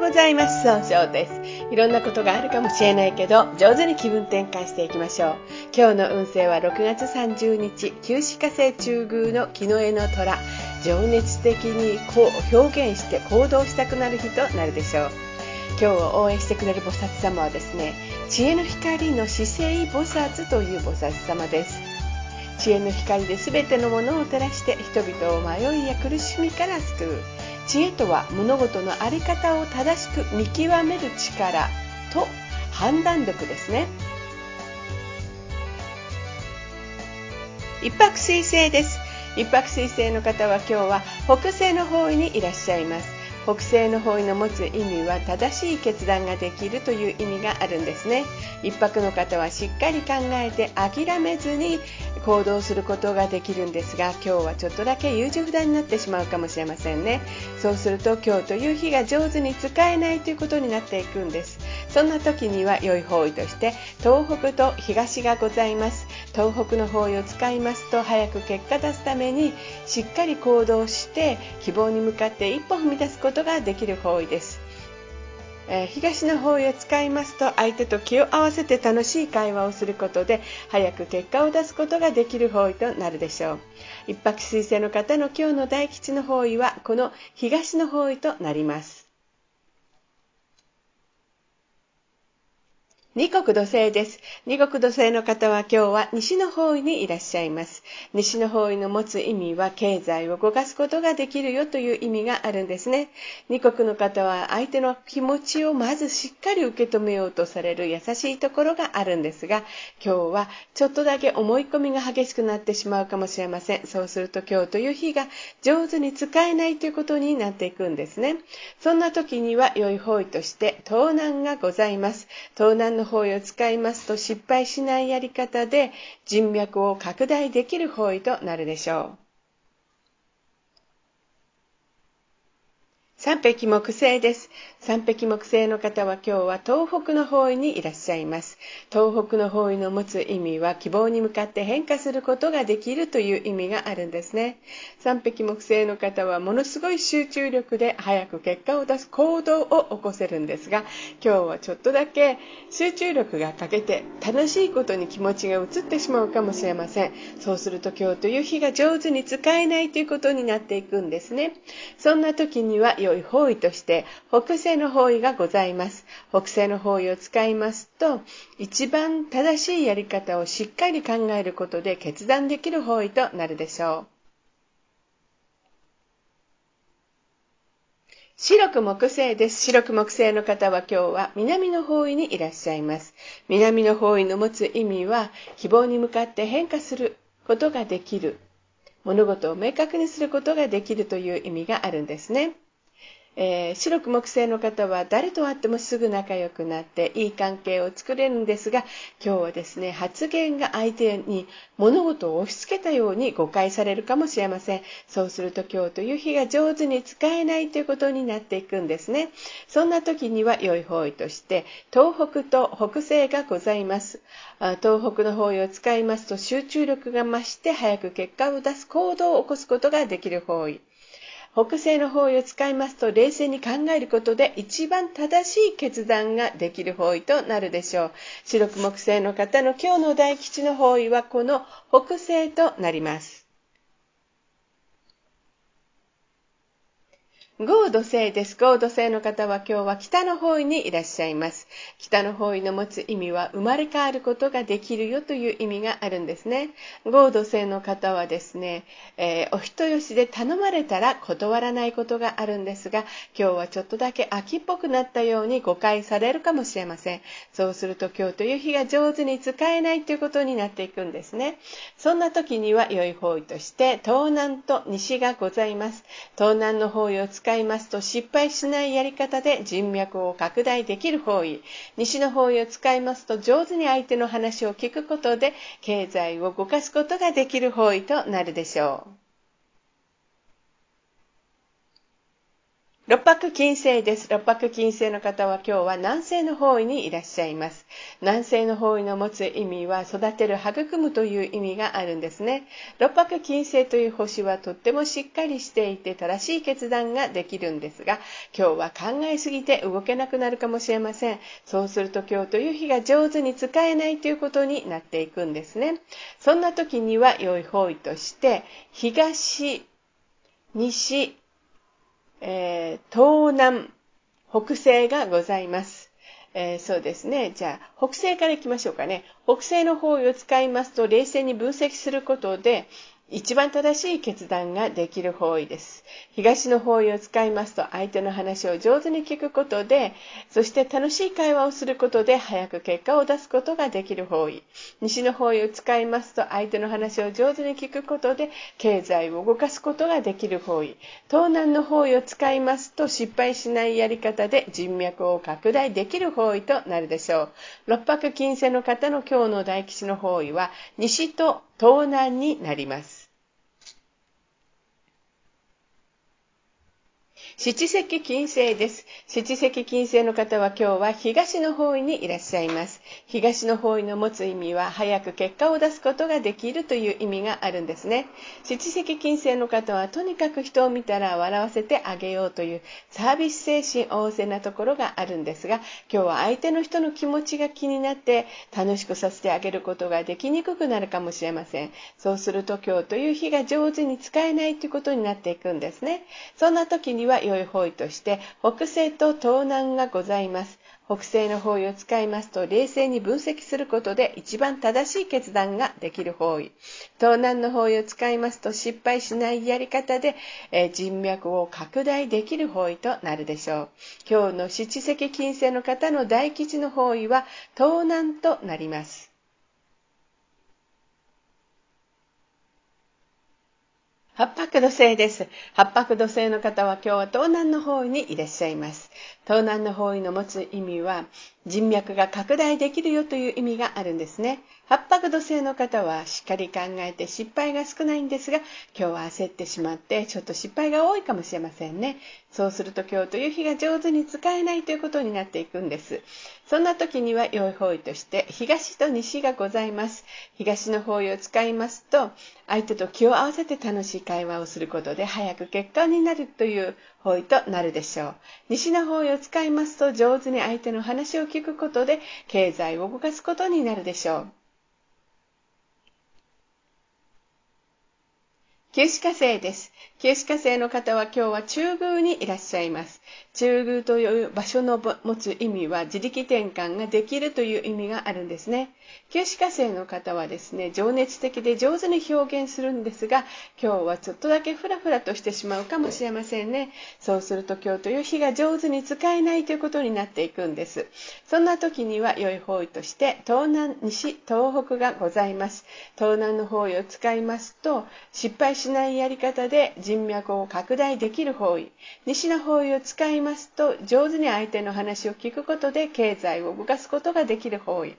ございます。総称です。いろんなことがあるかもしれないけど、上手に気分転換していきましょう。今日の運勢は6月30日、旧歯科星中宮の木の絵の虎。情熱的にこう表現して行動したくなる日となるでしょう。今日を応援してくれる菩薩様はですね、知恵の光の姿勢菩薩という菩薩様です。知恵の光で全てのものを照らして人々を迷いや苦しみから救う。知恵とは物事の在り方を正しく見極める力と判断力ですね。一泊水星です。一泊水星の方は今日は北西の方位にいらっしゃいます。北西の方位の持つ意味は正しい決断ができるという意味があるんですね。一泊の方はしっかり考えて諦めずに行動することができるんですが今日はちょっとだけ優柔不断になってしまうかもしれませんね。そうすると今日という日が上手に使えないということになっていくんです。そんな時には良い方位として東北と東がございます。東北の方位を使いますと早く結果出すためにしっかり行動して希望に向かって一歩踏み出すことができる方位です。えー、東の方へ使いますと相手と気を合わせて楽しい会話をすることで早く結果を出すことができる方位となるでしょう。一泊水星の方の今日の大吉の方位はこの東の方位となります。二国土星です。二国土星の方は今日は西の方位にいらっしゃいます。西の方位の持つ意味は経済を動かすことができるよという意味があるんですね。二国の方は相手の気持ちをまずしっかり受け止めようとされる優しいところがあるんですが、今日はちょっとだけ思い込みが激しくなってしまうかもしれません。そうすると今日という日が上手に使えないということになっていくんですね。そんな時には良い方位として盗難がございます。盗難の方位を使いますと失敗しないやり方で人脈を拡大できる方位となるでしょう。三匹木星です。三匹木星の方は今日は東北の方位にいらっしゃいます。東北の方位の持つ意味は希望に向かって変化することができるという意味があるんですね。三匹木星の方はものすごい集中力で早く結果を出す行動を起こせるんですが、今日はちょっとだけ集中力が欠けて楽しいことに気持ちが移ってしまうかもしれません。そうすると今日という日が上手に使えないということになっていくんですね。そんな時には良い方位として北西の方位がございます。北西の方位を使いますと、一番正しいやり方をしっかり考えることで決断できる方位となるでしょう。白く木星です。白く木星の方は今日は南の方位にいらっしゃいます。南の方位の持つ意味は希望に向かって変化することができる。物事を明確にすることができるという意味があるんですね。えー、白く木星の方は誰と会ってもすぐ仲良くなっていい関係を作れるんですが今日はですね発言が相手に物事を押し付けたように誤解されるかもしれません。そうすると今日という日が上手に使えないということになっていくんですね。そんな時には良い方位として東北と北西がございます。東北の方位を使いますと集中力が増して早く結果を出す行動を起こすことができる方位。北西の方位を使いますと冷静に考えることで一番正しい決断ができる方位となるでしょう。四六木星の方の今日の大吉の方位はこの北西となります。合土星です。合土星の方は今日は北の方位にいらっしゃいます。北の方位の持つ意味は生まれ変わることができるよという意味があるんですね。合土星の方はですね、えー、お人よしで頼まれたら断らないことがあるんですが、今日はちょっとだけ秋っぽくなったように誤解されるかもしれません。そうすると今日という日が上手に使えないということになっていくんですね。そんな時には良い方位として東南と西がございます。東南の方位を使使いますと失敗しないやり方で人脈を拡大できる方位。西の方位を使いますと上手に相手の話を聞くことで経済を動かすことができる方位となるでしょう。六白金星です。六白金星の方は今日は南西の方位にいらっしゃいます。南西の方位の持つ意味は育てる、育むという意味があるんですね。六白金星という星はとってもしっかりしていて正しい決断ができるんですが、今日は考えすぎて動けなくなるかもしれません。そうすると今日という日が上手に使えないということになっていくんですね。そんな時には良い方位として、東、西、えー、東南、北西がございます。えー、そうですね。じゃあ、北西から行きましょうかね。北西の方を使いますと、冷静に分析することで、一番正しい決断ができる方位です。東の方位を使いますと相手の話を上手に聞くことで、そして楽しい会話をすることで早く結果を出すことができる方位。西の方位を使いますと相手の話を上手に聞くことで経済を動かすことができる方位。東南の方位を使いますと失敗しないやり方で人脈を拡大できる方位となるでしょう。六白金星の方の今日の大吉の方位は西と東南になります。七石金星です。七石金星の方は今日は東の方位にいらっしゃいます。東の方位の持つ意味は早く結果を出すことができるという意味があるんですね。七石金星の方はとにかく人を見たら笑わせてあげようというサービス精神旺盛なところがあるんですが、今日は相手の人の気持ちが気になって楽しくさせてあげることができにくくなるかもしれません。そうすると今日という日が上手に使えないということになっていくんですね。そんな時には良い方位として北西と東南がございます。北西の方位を使いますと冷静に分析することで一番正しい決断ができる方位。東南の方位を使いますと失敗しないやり方で、え人脈を拡大できる方位となるでしょう。今日の七石金星の方の大吉の方位は東南となります。八白土星です。八白土星の方は今日は東南の方にいらっしゃいます。東南の方位の持つ意味は人脈が拡大できるよという意味があるんですね。八白土星の方はしっかり考えて失敗が少ないんですが、今日は焦ってしまってちょっと失敗が多いかもしれませんね。そうすると今日という日が上手に使えないということになっていくんです。そんな時には良い方位として東と西がございます。東の方位を使いますと、相手と気を合わせて楽しい会話をすることで早く結果になるという方位となるでしょう。西の方位を使いますと上手に相手の話を聞くことで経済を動かすことになるでしょう。九死火星です。九死火星の方は今日は中宮にいらっしゃいます。中宮という場所の持つ意味は自力転換ができるという意味があるんですね。九死火星の方はですね、情熱的で上手に表現するんですが、今日はちょっとだけフラフラとしてしまうかもしれませんね。そうすると今日という日が上手に使えないということになっていくんです。そんな時には良い方位として東南、西、東北がございます。東南の方位を使いますと、失敗ししないやり方で人脈を拡大できる方位。西の方位を使いますと、上手に相手の話を聞くことで経済を動かすことができる方位。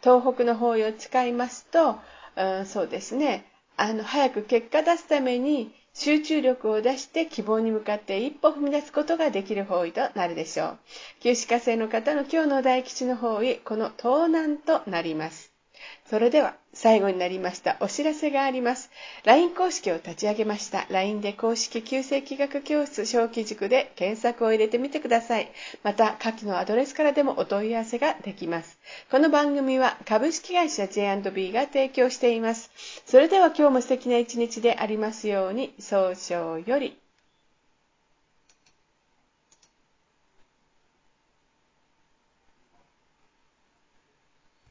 東北の方位を使いますと、うん、そうですね、あの、早く結果出すために集中力を出して希望に向かって一歩踏み出すことができる方位となるでしょう。旧歯科生の方の今日の大吉の方位、この東南となります。それでは最後になりましたお知らせがあります。LINE 公式を立ち上げました。LINE で公式旧世紀学教室小規塾で検索を入れてみてください。また、下記のアドレスからでもお問い合わせができます。この番組は株式会社 J&B が提供しています。それでは今日も素敵な一日でありますように、早々より。